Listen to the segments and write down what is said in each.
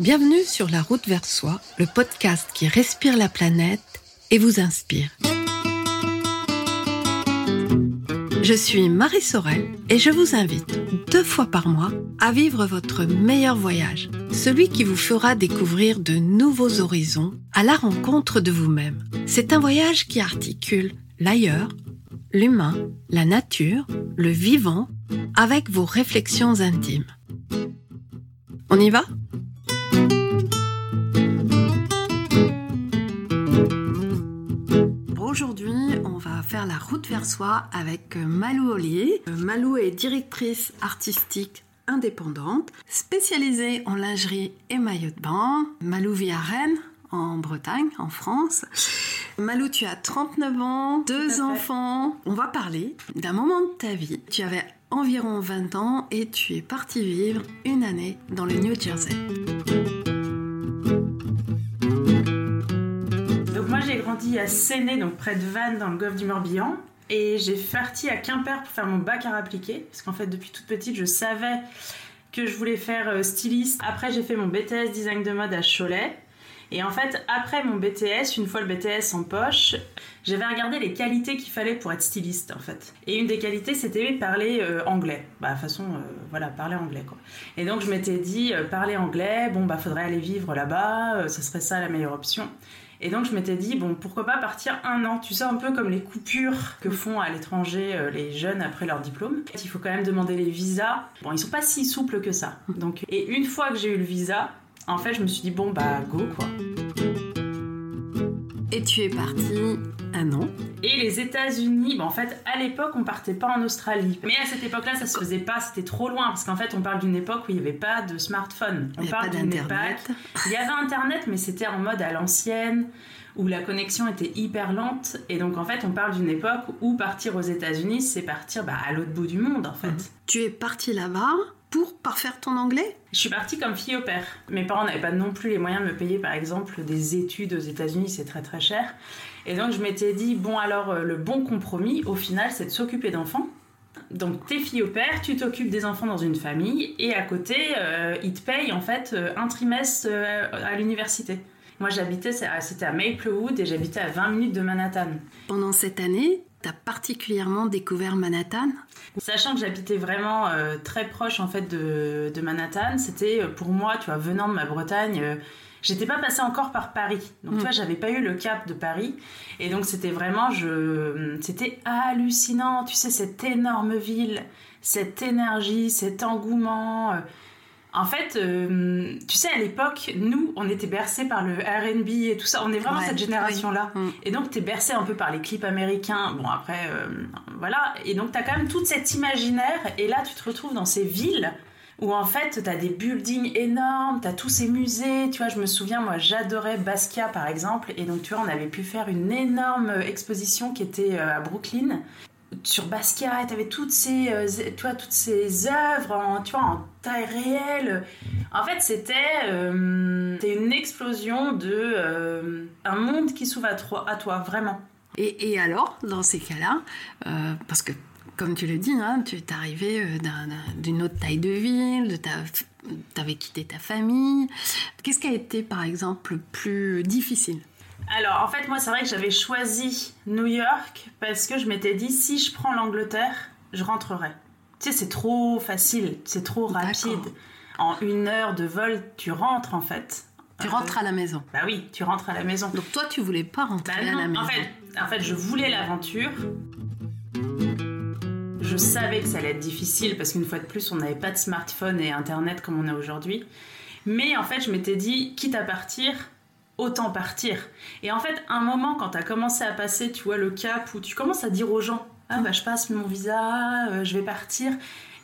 Bienvenue sur La route vers soi, le podcast qui respire la planète et vous inspire. Je suis Marie Sorel et je vous invite deux fois par mois à vivre votre meilleur voyage, celui qui vous fera découvrir de nouveaux horizons à la rencontre de vous-même. C'est un voyage qui articule l'ailleurs, l'humain, la nature, le vivant, avec vos réflexions intimes. On y va? Aujourd'hui, on va faire la route vers soi avec Malou Ollier. Malou est directrice artistique indépendante, spécialisée en lingerie et maillot de bain. Malou vit à Rennes, en Bretagne, en France. Malou, tu as 39 ans, deux enfants. On va parler d'un moment de ta vie. Tu avais environ 20 ans et tu es parti vivre une année dans le New Jersey. À Séné, donc près de Vannes, dans le golfe du Morbihan. Et j'ai parti à Quimper pour faire mon bac à appliquer. Parce qu'en fait, depuis toute petite, je savais que je voulais faire euh, styliste. Après, j'ai fait mon BTS design de mode à Cholet. Et en fait, après mon BTS, une fois le BTS en poche, j'avais regardé les qualités qu'il fallait pour être styliste en fait. Et une des qualités, c'était parler euh, anglais. Bah, de façon, euh, voilà, parler anglais quoi. Et donc je m'étais dit, parler anglais, bon bah faudrait aller vivre là-bas, ce serait ça la meilleure option. Et donc je m'étais dit, bon, pourquoi pas partir un an? Tu sais, un peu comme les coupures que font à l'étranger les jeunes après leur diplôme. Il faut quand même demander les visas. Bon, ils sont pas si souples que ça. Et une fois que j'ai eu le visa, en fait, je me suis dit, bon, bah, go, quoi. Et tu es parti un an. Et les États-Unis, bah, en fait, à l'époque, on partait pas en Australie. Mais à cette époque-là, ça se faisait pas, c'était trop loin. Parce qu'en fait, on parle d'une époque où il n'y avait pas de smartphone. On Il parle d'une époque- Il y avait Internet, mais c'était en mode à l'ancienne, où la connexion était hyper lente. Et donc, en fait, on parle d'une époque où partir aux États-Unis, c'est partir bah, à l'autre bout du monde, en fait. Tu es parti là-bas pour parfaire ton anglais? Je suis partie comme fille au père. Mes parents n'avaient pas non plus les moyens de me payer, par exemple, des études aux États-Unis, c'est très très cher. Et donc je m'étais dit, bon alors euh, le bon compromis, au final, c'est de s'occuper d'enfants. Donc t'es fille au père, tu t'occupes des enfants dans une famille, et à côté, euh, ils te payent en fait euh, un trimestre à l'université. Moi j'habitais, c'était à Maplewood, et j'habitais à 20 minutes de Manhattan. Pendant cette année, tu as particulièrement découvert Manhattan? Sachant que j'habitais vraiment euh, très proche en fait de, de Manhattan, c'était pour moi, tu vois, venant de ma Bretagne, euh, j'étais pas passée encore par Paris. Donc Mm. tu vois, j'avais pas eu le cap de Paris. Et donc c'était vraiment, je, c'était hallucinant, tu sais, cette énorme ville, cette énergie, cet engouement. euh. En fait, euh, tu sais, à l'époque, nous, on était bercés par le RB et tout ça. On est vraiment Ouais, cette génération-là. oui. Mm. Et donc, t'es bercé un peu par les clips américains. Bon, après, euh, voilà. Et donc, t'as quand même toute cet imaginaire. Et là, tu te retrouves dans ces villes où, en fait, t'as des buildings énormes, t'as tous ces musées. Tu vois, je me souviens, moi, j'adorais Basquiat, par exemple. Et donc, tu vois, on avait pu faire une énorme exposition qui était euh, à Brooklyn sur Basquiat, tu avais toutes ces, euh, tu vois, toutes ces œuvres en, tu vois, en taille réelle. En fait, c'était euh, une explosion de euh, un monde qui s'ouvre à, toi- à toi, vraiment. Et, et alors, dans ces cas-là, euh, parce que comme tu le dis, hein, tu es arrivé euh, d'un- d'un- d'une autre taille de ville, tu avais quitté ta famille. Qu'est-ce qui a été, par exemple, le plus difficile? Alors, en fait, moi, c'est vrai que j'avais choisi New York parce que je m'étais dit, si je prends l'Angleterre, je rentrerai. Tu sais, c'est trop facile, c'est trop rapide. En une heure de vol, tu rentres, en fait. Tu rentres à la maison. Bah oui, tu rentres à la maison. Donc toi, tu voulais pas rentrer Bah à la maison. en fait, en fait, je voulais l'aventure. Je savais que ça allait être difficile parce qu'une fois de plus, on n'avait pas de smartphone et internet comme on a aujourd'hui. Mais en fait, je m'étais dit, quitte à partir, autant partir. Et en fait, un moment, quand tu as commencé à passer, tu vois, le cap où tu commences à dire aux gens, ah bah je passe mon visa, euh, je vais partir.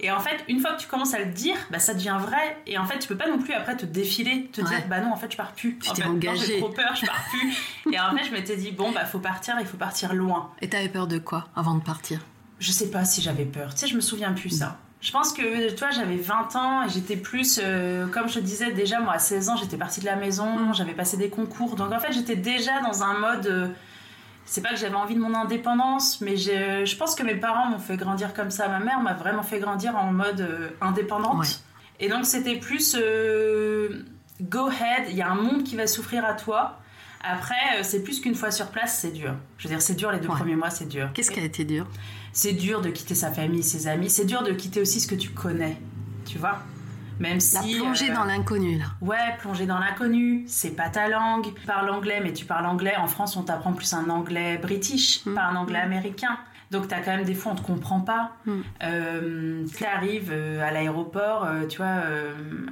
Et en fait, une fois que tu commences à le dire, bah ça devient vrai. Et en fait, tu peux pas non plus après te défiler, te Ouais. dire, bah non, en fait, je pars plus. Tu t'es engagé. J'ai trop peur, je pars plus. Et en fait, je m'étais dit, bon, bah faut partir, il faut partir loin. Et t'avais peur de quoi avant de partir? Je sais pas si j'avais peur. Tu sais, je me souviens plus ça. Je pense que, tu vois, j'avais 20 ans et j'étais plus, euh, comme je te disais déjà, moi à 16 ans, j'étais partie de la maison, j'avais passé des concours. Donc en fait, j'étais déjà dans un mode. euh, c'est pas que j'avais envie de mon indépendance, mais j'ai- je pense que mes parents m'ont fait grandir comme ça. Ma mère m'a vraiment fait grandir en mode euh, indépendante. Ouais. Et donc c'était plus. euh, go ahead, il y a un monde qui va souffrir à toi. Après, euh, c'est plus qu'une fois sur place, c'est dur. Je veux dire, c'est dur les deux Ouais. premiers mois, c'est dur. Qu'est-ce qui a été dur? C'est dur de quitter sa famille, ses amis. C'est dur de quitter aussi ce que tu connais. Tu vois Même La si. plongée euh, dans l'inconnu, là. Ouais, plonger dans l'inconnu, c'est pas ta langue. Tu parles anglais, mais tu parles anglais. En France, on t'apprend plus un anglais british, Mm. pas un anglais américain. Donc, t'as quand même des fois, on te comprend pas. Mm. Euh, T'arrives euh, à l'aéroport, euh, tu vois,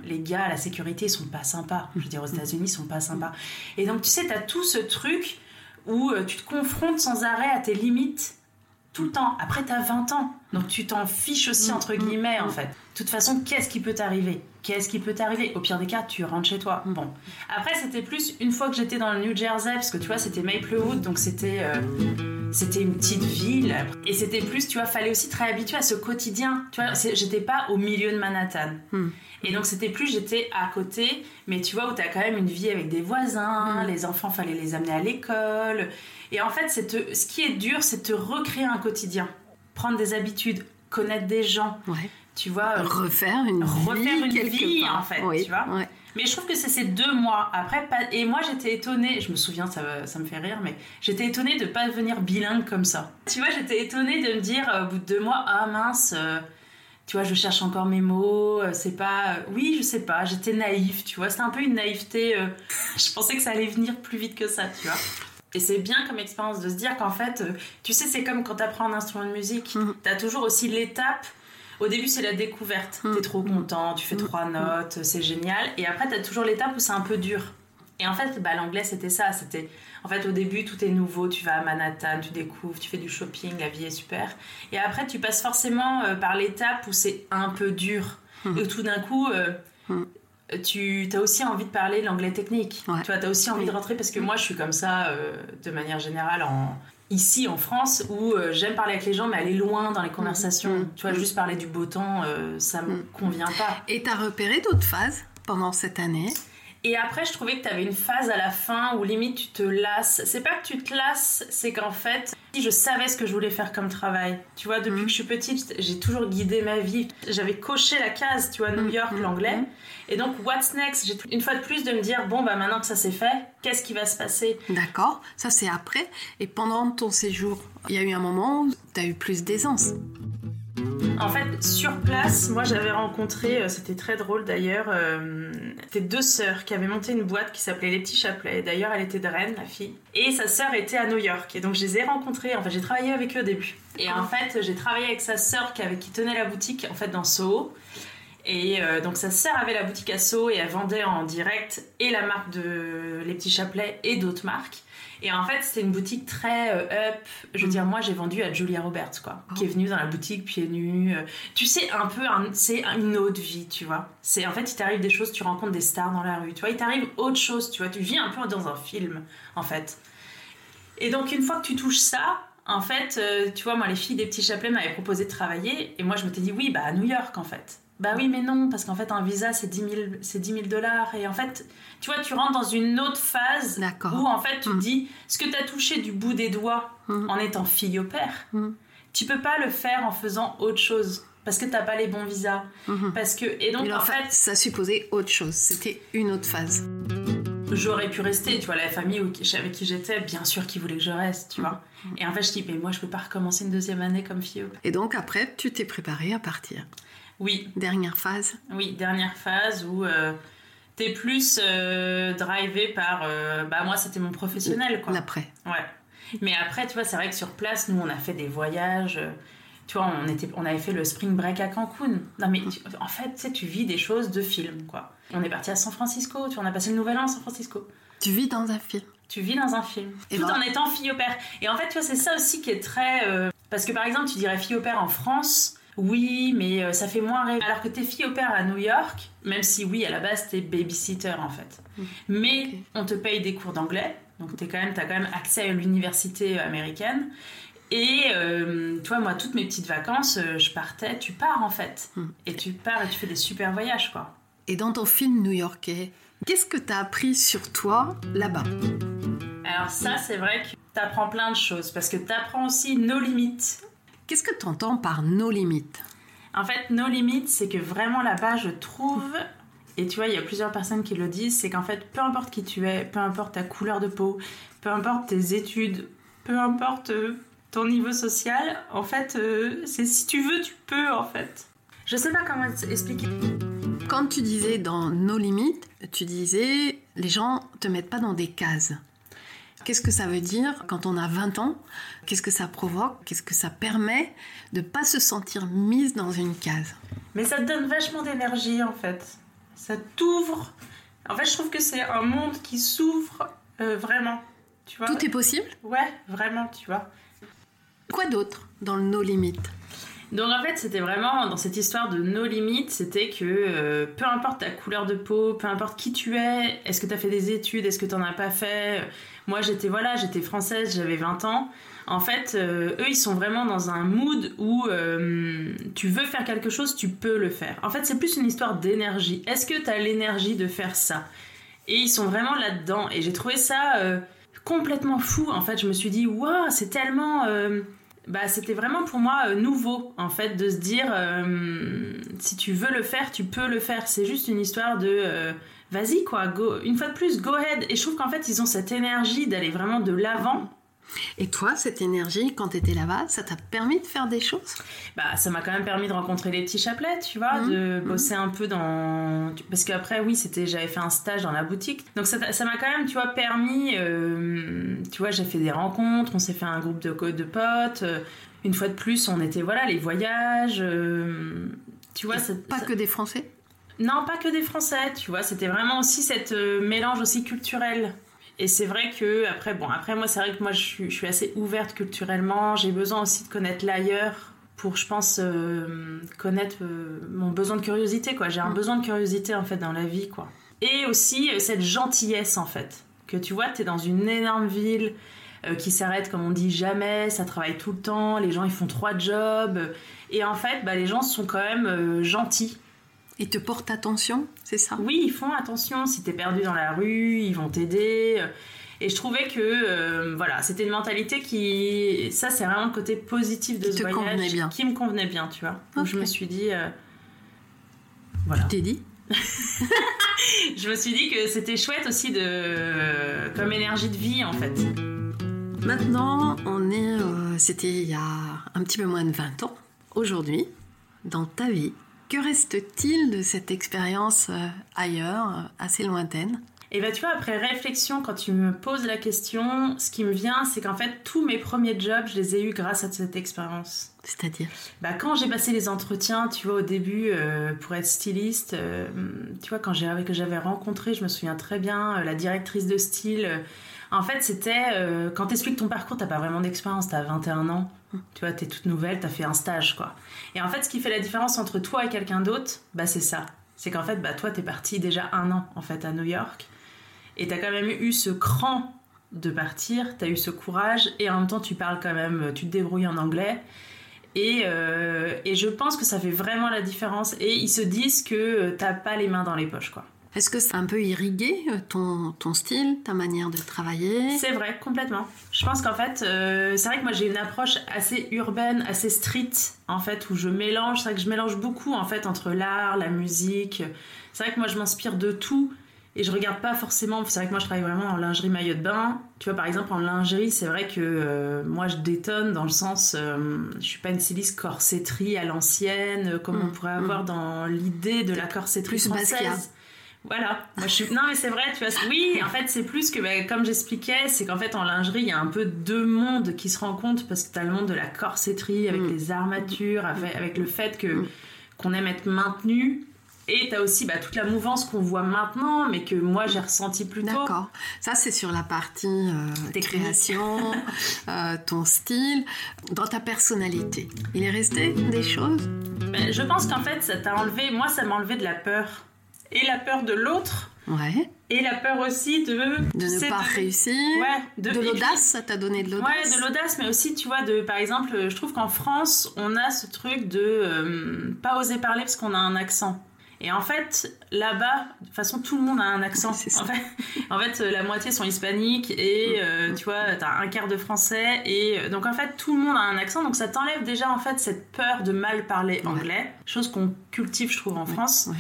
les gars à la sécurité, ils sont pas sympas. Je veux dire, aux États-Unis, ils sont pas sympas. Et donc, tu sais, t'as tout ce truc où tu te confrontes sans arrêt à tes limites tout le temps. Après, t'as 20 ans, donc tu t'en fiches aussi, Mm, entre mm, guillemets, en mm. fait. De toute façon, qu'est-ce qui peut t'arriver? Qu'est-ce qui peut t'arriver? Au pire des cas, tu rentres chez toi. Bon. Après, c'était plus une fois que j'étais dans le New Jersey, parce que tu vois, c'était Maplewood, donc c'était euh, c'était une petite ville. Et c'était plus, tu vois, fallait aussi très habitué à ce quotidien. Tu vois, j'étais pas au milieu de Manhattan. Hmm. Et donc, c'était plus, j'étais à côté, mais tu vois, où t'as quand même une vie avec des voisins, Mm. les enfants, fallait les amener à l'école. Et en fait, te- ce qui est dur, c'est de te recréer un quotidien. Prendre des habitudes, connaître des gens, Ouais. Tu vois. euh, Refaire une Refaire vie, une vie, part. en fait, Oui, tu vois. ouais. Mais je trouve que c'est ces deux mois. Après, pas... et moi j'étais étonnée, je me souviens, ça, ça me fait rire, mais j'étais étonnée de pas devenir bilingue comme ça. Tu vois, j'étais étonnée de me dire euh, au bout de deux mois, ah mince, euh, tu vois, je cherche encore mes mots, euh, c'est pas. Oui, je sais pas, j'étais naïve, tu vois, c'était un peu une naïveté. euh, Je pensais que ça allait venir plus vite que ça, tu vois. Et c'est bien comme expérience de se dire qu'en fait, tu sais, c'est comme quand t'apprends un instrument de musique, Mhm. t'as toujours aussi l'étape. Au début, c'est la découverte. Mhm. T'es trop content, tu fais trois notes, c'est génial. Et après, t'as toujours l'étape où c'est un peu dur. Et en fait, bah, l'anglais, c'était ça. C'était, en fait, au début, tout est nouveau. Tu vas à Manhattan, tu découvres, tu fais du shopping, la vie est super. Et après, tu passes forcément euh, par l'étape où c'est un peu dur. Mhm. Et où tout d'un coup, euh, tu as aussi envie de parler l'anglais technique. Ouais. Tu vois, as aussi envie Oui. de rentrer parce que moi, je suis comme ça euh, de manière générale en ici en France où euh, j'aime parler avec les gens mais aller loin dans les conversations. Mhm. Tu vois, Mhm. juste parler du beau temps, euh, ça me Mhm. convient pas. Et t'as repéré d'autres phases pendant cette année? Et après, je trouvais que tu avais une phase à la fin où limite tu te lasses. C'est pas que tu te lasses, c'est qu'en fait, je savais ce que je voulais faire comme travail. Tu vois, depuis Mhm. que je suis petite, j'ai toujours guidé ma vie. J'avais coché la case, tu vois, New Mhm. York, Mhm. l'anglais. Et donc, what's next? J'ai une fois de plus de me dire, bon, bah maintenant que ça s'est fait, qu'est-ce qui va se passer? D'accord, ça c'est après. Et pendant ton séjour, il y a eu un moment où tu as eu plus d'aisance. En fait, sur place, moi j'avais rencontré, euh, c'était très drôle d'ailleurs, euh, c'était deux sœurs qui avaient monté une boîte qui s'appelait Les Petits Chapelets. D'ailleurs, elle était de Rennes, la fille. Et sa sœur était à New York. Et donc je les ai rencontrées, enfin j'ai travaillé avec eux au début. Et en fait, j'ai travaillé avec sa sœur qui, avait, qui tenait la boutique en fait dans Soho. Et euh, donc sa sœur avait la boutique à Soho et elle vendait en direct et la marque de Les Petits Chapelets et d'autres marques. Et en fait, c'était une boutique très euh, up. Je veux Mhm. dire, moi, j'ai vendu à Julia Roberts, quoi, Oh. qui est venue dans la boutique pieds nus. euh, tu sais, un peu, un- c'est une autre vie, tu vois. C'est en fait, il t'arrive des choses, tu rencontres des stars dans la rue, tu vois. Il t'arrive autre chose, tu vois. Tu vis un peu dans un film, en fait. Et donc, une fois que tu touches ça, en fait, euh, tu vois, moi, les filles des petits chapelets m'avaient proposé de travailler, et moi, je m'étais dit oui, bah à New York, en fait. Bah oui, mais non, parce qu'en fait, un visa, c'est 10 000 c'est 10 000 dollars. Et en fait, tu vois, tu rentres dans une autre phase où en fait tu te Mm. dis ce que tu as touché du bout des doigts Mm. en étant fille au père, Mm. tu peux pas le faire en faisant autre chose parce que t'as pas les bons visas. Mhm. Parce que et donc en fait, fait, ça supposait autre chose. C'était une autre phase. j'aurais pu rester. Tu vois la famille avec qui j'étais, bien sûr qu'ils voulaient que je reste, tu vois. Et en fait je dis mais moi je peux pas recommencer une deuxième année comme fille au père. Et donc après, tu t'es préparé à partir. Oui, Dernière phase. oui, dernière phase où euh, T'es plus euh, drivé par. euh, bah, moi, c'était mon professionnel, quoi. L'après. Ouais. Mais après, tu vois, c'est vrai que sur place, nous, on a fait des voyages. euh, Tu vois, on, était, on avait fait le spring break à Cancun. Non, mais tu- en fait, tu sais, tu vis des choses de film, quoi. On est parti à San Francisco, tu vois, on a passé le nouvel an à San Francisco. Tu vis dans un film. Tu vis dans un film, Et tout ben- en étant fille au père. Et en fait, tu vois, c'est ça aussi qui est très. Parce que par exemple, tu dirais fille au père en France. Oui, mais euh, ça fait moins rêver. Alors que t'es fille au père à New York, même si oui, à la base, t'es babysitter en fait. Mm. Mais on te paye des cours d'anglais, donc t'es quand même, t'as quand même accès à l'université américaine. Et euh, tu vois, moi, toutes mes petites vacances, euh, je partais, tu pars en fait. Mm. Et tu pars et tu fais des super voyages, quoi. Et dans ton film new-yorkais, qu'est-ce que t'as appris sur toi là-bas? Alors ça, c'est vrai que t'apprends plein de choses, parce que t'apprends aussi nos limites. Qu'est-ce que tu entends par nos limites? En fait, nos limites, c'est que vraiment là-bas, je trouve et tu vois, il y a plusieurs personnes qui le disent, c'est qu'en fait, peu importe qui tu es, peu importe ta couleur de peau, peu importe tes études, peu importe euh, ton niveau social, en fait, euh, c'est si tu veux, tu peux, en fait. Je sais pas comment expliquer. Quand tu disais dans nos limites, tu disais les gens te mettent pas dans des cases. Qu'est-ce que ça veut dire quand on a 20 ans? Qu'est-ce que ça provoque? Qu'est-ce que ça permet de pas se sentir mise dans une case? Mais ça te donne vachement d'énergie en fait. Ça t'ouvre. En fait, je trouve que c'est un monde qui s'ouvre euh, vraiment. Tu vois? Tout est possible? Ouais, vraiment, tu vois. Quoi d'autre dans le no limit donc en fait, c'était vraiment dans cette histoire de nos limites, c'était que euh, peu importe ta couleur de peau, peu importe qui tu es, est-ce que tu as fait des études, est-ce que tu n'en as pas fait? Moi, j'étais voilà, j'étais française, j'avais 20 ans. En fait, euh, eux, ils sont vraiment dans un mood où euh, tu veux faire quelque chose, tu peux le faire. En fait, c'est plus une histoire d'énergie. Est-ce que tu as l'énergie de faire ça? Et ils sont vraiment là-dedans. Et j'ai trouvé ça complètement fou. En fait, je me suis dit, waouh, c'est tellement bah, c'était vraiment pour moi euh, nouveau en fait de se dire euh, si tu veux le faire tu peux le faire. C'est juste une histoire de euh, vas-y quoi go une fois de plus go ahead. Et je trouve qu'en fait ils ont cette énergie d'aller vraiment de l'avant et toi, cette énergie, quand tu étais là-bas, ça t'a permis de faire des choses? Bah, ça m'a quand même permis de rencontrer les petits chapelets, tu vois, mmh. de mmh. bosser un peu dans. Parce qu'après, oui, c'était, j'avais fait un stage dans la boutique. Donc ça, m'a quand même, tu vois, permis. Euh, tu vois, j'ai fait des rencontres, on s'est fait un groupe de, de potes. Euh, une fois de plus, on était, voilà, les voyages. Euh, tu vois, pas que des Français? Non, pas que des Français, tu vois, c'était vraiment aussi cette mélange aussi culturel. Et c'est vrai que après, bon, après moi, c'est vrai que moi, je suis, assez ouverte culturellement. J'ai besoin aussi de connaître l'ailleurs pour, je pense, euh, connaître euh, mon besoin de curiosité, quoi. J'ai un mm. besoin de curiosité en fait dans la vie, quoi. Et aussi euh, cette gentillesse en fait, que tu vois, tu es dans une énorme ville qui s'arrête, comme on dit, jamais. Ça travaille tout le temps. Les gens, ils font trois jobs. Et en fait, bah, les gens sont quand même gentils ils te portent attention, c'est ça? Oui, ils font attention. Si t'es perdu dans la rue, ils vont t'aider. Et je trouvais que euh, voilà, c'était une mentalité qui, ça, c'est vraiment le côté positif de qui ce te voyage, bien. qui me convenait bien, tu vois. Donc je me suis dit, euh, voilà. Tu t'es dit? Je me suis dit que c'était chouette aussi de, comme énergie de vie en fait. Maintenant, on est, euh, c'était il y a un petit peu moins de 20 ans. Aujourd'hui, dans ta vie, que reste-t-il de cette expérience euh, ailleurs, euh, assez lointaine? Et bah tu vois, après réflexion, quand tu me poses la question, ce qui me vient, c'est qu'en fait, tous mes premiers jobs, je les ai eus grâce à cette expérience. C'est-à-dire? Bah quand j'ai passé les entretiens, tu vois, au début, euh, pour être styliste, tu vois, quand j'avais rencontré, je me souviens très bien, la directrice de style, en fait, c'était, quand tu expliques ton parcours, t'as pas vraiment d'expérience, t'as 21 ans. Tu vois, t'es toute nouvelle, t'as fait un stage, quoi. Et en fait, ce qui fait la différence entre toi et quelqu'un d'autre, bah, c'est ça. C'est qu'en fait, bah, toi, t'es parti déjà un an, en fait, à New York. Et t'as quand même eu ce cran de partir, t'as eu ce courage, et en même temps, tu parles quand même, tu te débrouilles en anglais. Et, euh, et je pense que ça fait vraiment la différence. Et ils se disent que t'as pas les mains dans les poches, quoi. Est-ce que c'est un peu irrigué euh, ton, ton style, ta manière de travailler? C'est vrai, complètement. Je pense qu'en fait, euh, c'est vrai que moi j'ai une approche assez urbaine, assez street, en fait, où je mélange, c'est vrai que je mélange beaucoup en fait entre l'art, la musique. C'est vrai que moi je m'inspire de tout et je regarde pas forcément. C'est vrai que moi je travaille vraiment en lingerie maillot de bain. Tu vois, par exemple, en lingerie, c'est vrai que euh, moi je détonne dans le sens, je suis pas une styliste corsetterie à l'ancienne, comme on mm, pourrait avoir mm. dans l'idée de la corsetterie Plus française. Voilà. Moi, je suis... Non, mais c'est vrai, tu vois. Oui, en fait, c'est plus que, bah, comme j'expliquais, c'est qu'en fait, en lingerie, il y a un peu deux mondes qui se rencontrent parce que tu as le monde de la corsetterie avec mm. les armatures, avec, le fait que mm. qu'on aime être maintenu. Et tu as aussi bah, toute la mouvance qu'on voit maintenant, mais que moi j'ai ressenti plus tôt. D'accord. Ça, c'est sur la partie euh, création, euh, ton style, dans ta personnalité. Il est resté des choses? Ben, Je pense qu'en fait, ça t'a enlevé, moi, ça m'a enlevé de la peur et la peur de l'autre. Ouais. Et la peur aussi de... De ne pas réussir. Ouais. De, l'audace, ça t'a donné de l'audace. Ouais, de l'audace, mais aussi, tu vois, de, par exemple, je trouve qu'en France, on a ce truc de euh, pas oser parler parce qu'on a un accent. Et en fait, là-bas, de toute façon, tout le monde a un accent. en, fait, en fait, la moitié sont hispaniques et euh, tu vois, t'as un quart de français. Et euh, donc, en fait, tout le monde a un accent. Donc, ça t'enlève déjà, en fait, cette peur de mal parler anglais. Chose qu'on cultive, je trouve, en France.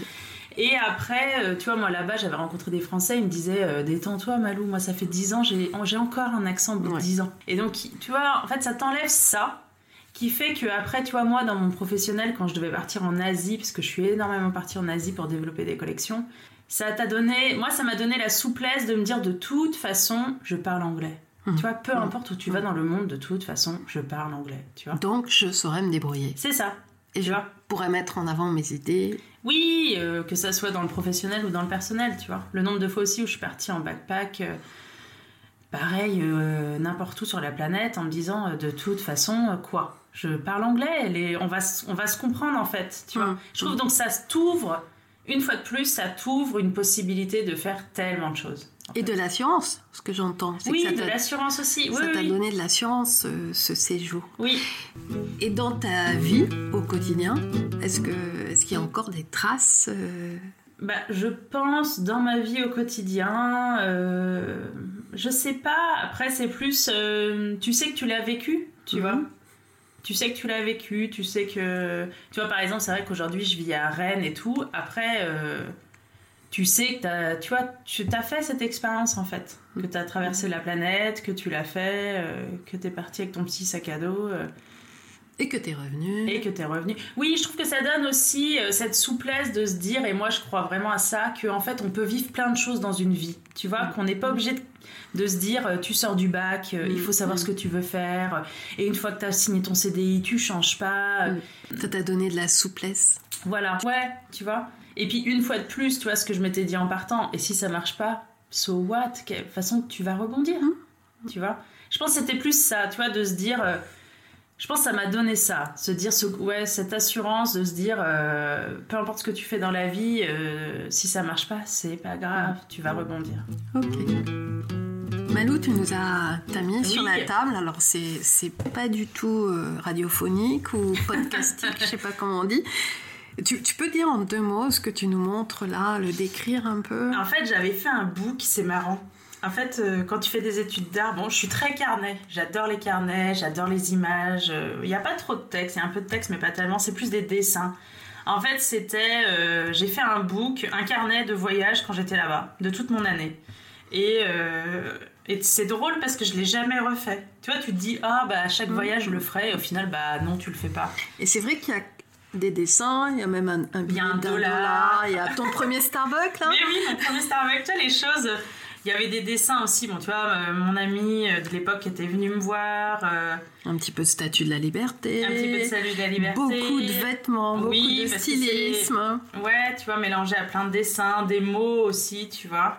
Et après, euh, tu vois, moi là-bas, j'avais rencontré des Français, ils me disaient euh, Détends-toi, Malou, moi ça fait 10 ans, j'ai j'ai encore un accent de Ouais. 10 ans. Et donc, tu vois, en fait, ça t'enlève ça qui fait que après tu vois moi dans mon professionnel quand je devais partir en Asie parce que je suis énormément partie en Asie pour développer des collections ça t'a donné moi ça m'a donné la souplesse de me dire de toute façon je parle anglais Mhm. tu vois peu importe où tu vas dans le monde de toute façon je parle anglais tu vois Donc, je saurais me débrouiller. c'est ça Et je vois. pourrais mettre en avant mes idées. oui euh, que ça soit dans le professionnel ou dans le personnel tu vois. Le nombre de fois aussi où je suis partie en backpack euh, pareil euh, n'importe où sur la planète en me disant de toute façon quoi? Je parle anglais les... on, va, on va se comprendre en fait tu vois. Je trouve donc ça t'ouvre une fois de plus ça t'ouvre une possibilité de faire tellement de choses Et fait. de l'assurance, ce que j'entends. c'est que oui ça de l'assurance aussi oui ça t'a oui, donné de l'assurance, euh, ce séjour. oui Et dans ta vie au quotidien, est-ce que est-ce qu'il y a encore des traces euh, Bah, je pense dans ma vie au quotidien, euh, je sais pas. Après, c'est plus, euh, tu sais que tu l'as vécu, tu Mhm. vois. Tu sais que tu l'as vécu, tu sais que, tu vois, par exemple, c'est vrai qu'aujourd'hui je vis à Rennes et tout. Après, euh, tu sais que tu vois, tu as fait cette expérience en fait, que tu as traversé la planète, que tu l'as fait, euh, que tu es parti avec ton petit sac à dos. euh, et que t'es revenu et que t'es revenu. Oui, je trouve que ça donne aussi euh, cette souplesse de se dire, et moi je crois vraiment à ça, qu'en fait on peut vivre plein de choses dans une vie. Tu vois, qu'on n'est pas obligé de, de se dire, euh, tu sors du bac, euh, il faut savoir Mm. ce que tu veux faire, et une fois que t'as signé ton CDI, tu changes pas. Mm. Ça t'a donné de la souplesse. Voilà. Ouais, tu vois. Et puis une fois de plus, tu vois ce que je m'étais dit en partant, et si ça marche pas, so what? De toute façon, tu vas rebondir. Mm. Tu vois? Je pense que c'était plus ça, tu vois, de se dire. euh, je pense que ça m'a donné ça, se dire ce, ouais, cette assurance de se dire euh, peu importe ce que tu fais dans la vie, euh, si ça marche pas, c'est pas grave, tu vas rebondir. Ok. Malou, tu nous as mis sur la table. Alors c'est c'est pas du tout euh, radiophonique ou podcastique, je sais pas comment on dit. Tu, tu peux dire en deux mots ce que tu nous montres là, le décrire un peu? En fait, j'avais fait un book, c'est marrant. En fait, euh, quand tu fais des études d'art, bon, je suis très carnet. J'adore les carnets, j'adore les images. Euh, Il n'y a pas trop de texte, il y a un peu de texte, mais pas tellement. C'est plus des dessins. En fait, c'était. euh, J'ai fait un book, un carnet de voyage quand j'étais là-bas, de toute mon année. Et, euh, et c'est drôle parce que je l'ai jamais refait. Tu vois, tu te dis, ah, bah, à chaque voyage, je le ferai. Et au final, bah, non, tu le fais pas. Et c'est vrai qu'il y a des dessins, il y a même un, un billet d'un dollar. il y a ton premier Starbucks là. Mais oui, mon premier Starbucks, tu vois, les choses. Il y avait des dessins aussi. Bon, tu vois, euh, mon ami euh, de l'époque était venu me voir. euh, Un petit peu de statue de la liberté. un petit peu de salut de la liberté. Beaucoup de vêtements, beaucoup Oui, de stylisme. Ouais, tu vois, mélangé à plein de dessins, des mots aussi, tu vois.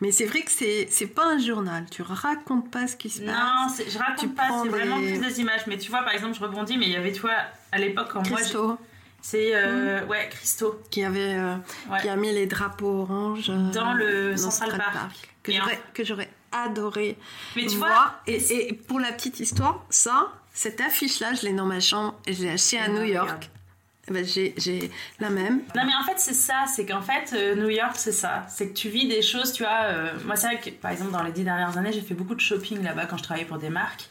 Mais c'est vrai que c'est c'est pas un journal. Tu racontes pas ce qui se Non, passe. c'est- je raconte Tu pas, c'est vraiment plus des images. Mais tu vois, par exemple, je rebondis, mais il y avait, tu vois, à l'époque, quand moi. Christo, C'est. euh, Ouais, Christo. qui avait euh, Ouais. qui a mis les drapeaux oranges euh, Dans le dans Central Park. que j'aurais que j'aurais adoré Mais tu vois. voir. Et, et pour la petite histoire, ça, cette affiche-là, je l'ai dans ma chambre et je l'ai achetée à New. York. Ben, j'ai j'ai la même. Non mais en fait c'est ça, c'est qu'en fait euh, New York c'est ça, c'est que tu vis des choses, tu vois, euh, moi c'est vrai que par exemple dans les dix dernières années j'ai fait beaucoup de shopping là-bas quand je travaillais pour des marques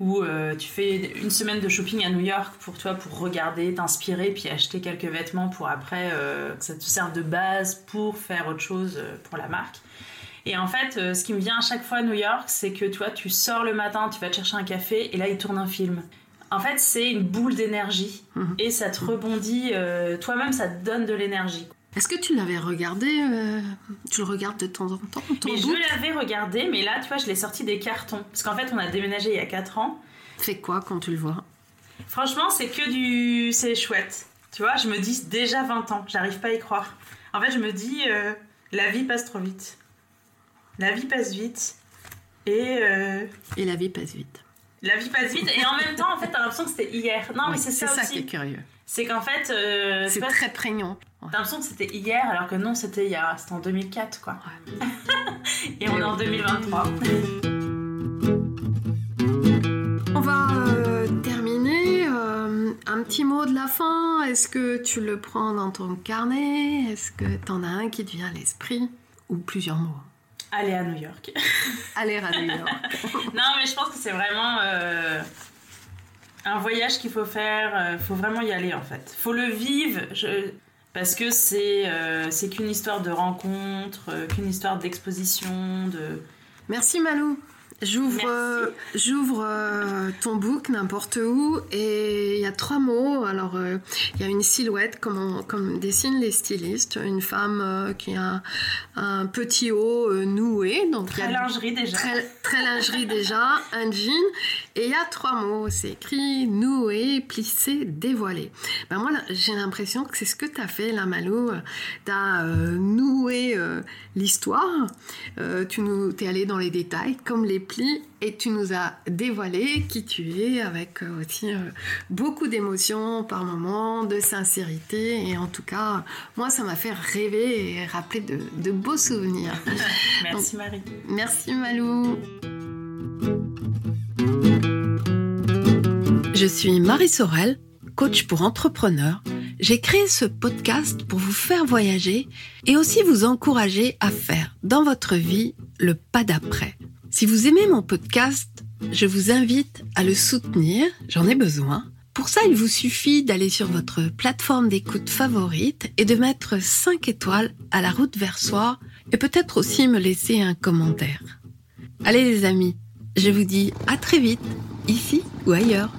où euh, tu fais une semaine de shopping à New York pour toi pour regarder, t'inspirer puis acheter quelques vêtements pour après euh, que ça te serve de base pour faire autre chose euh, pour la marque. Et en fait, ce qui me vient à chaque fois à New York, c'est que toi, tu sors le matin, tu vas te chercher un café, et là, il tourne un film. En fait, c'est une boule d'énergie, Mhm. et ça te rebondit, euh, toi-même, ça te donne de l'énergie. Est-ce que tu l'avais regardé euh, Tu le regardes de temps en temps Mais je l'avais regardé, mais là, tu vois, je l'ai sorti des cartons. Parce qu'en fait, on a déménagé il y a 4 ans. Fais quoi quand tu le vois? Franchement, c'est que du. C'est chouette. Tu vois, je me dis déjà 20 ans, j'arrive pas à y croire. En fait, je me dis, euh, la vie passe trop vite. La vie passe vite. Et. euh, Et la vie passe vite. La vie passe vite et en même temps, en fait, t'as l'impression que c'était hier. Non, mais Ouais, c'est ça, qui est aussi. curieux. C'est qu'en fait, euh, C'est très prégnant. Ouais. t'as l'impression que c'était hier alors que non, c'était il y a... c'était en 2004, quoi. Et on est en 2023. On va euh, terminer. euh, un petit mot de la fin. Est-ce que tu le prends dans ton carnet? Est-ce que t'en as un qui te vient à l'esprit? Ou plusieurs mots Aller à New York. Aller à New York. non, mais je pense que c'est vraiment euh, un voyage qu'il faut faire. Il faut vraiment y aller, en fait. faut le vivre. Je... parce que c'est c'est qu'une histoire de rencontre, qu'une histoire d'exposition, de... Merci Malou. J'ouvre, euh, j'ouvre euh, ton book n'importe où et il y a trois mots. Alors euh, il y a une silhouette comme, comme dessinent les stylistes, une femme qui a un, petit haut noué, donc très lingerie déjà, très, lingerie déjà, un jean et il y a trois mots. C'est écrit noué, plissé, dévoilé. Ben moi j'ai l'impression que c'est ce que tu as fait là, Malou. Tu as noué l'histoire. tu nous, es allé dans les détails comme les et tu nous as dévoilé qui tu es avec euh, aussi euh, beaucoup d'émotions par moments, de sincérité et en tout cas, moi ça m'a fait rêver et rappeler de, beaux souvenirs. merci Marie. Merci Malou. Je suis Marie Sorel, coach pour entrepreneurs. J'ai créé ce podcast pour vous faire voyager et aussi vous encourager à faire dans votre vie le pas d'après. Si vous aimez mon podcast, je vous invite à le soutenir, j'en ai besoin. Pour ça, il vous suffit d'aller sur votre plateforme d'écoute favorite et de mettre 5 étoiles à la route vers soi et peut-être aussi me laisser un commentaire. Allez les amis, je vous dis à très vite, ici ou ailleurs.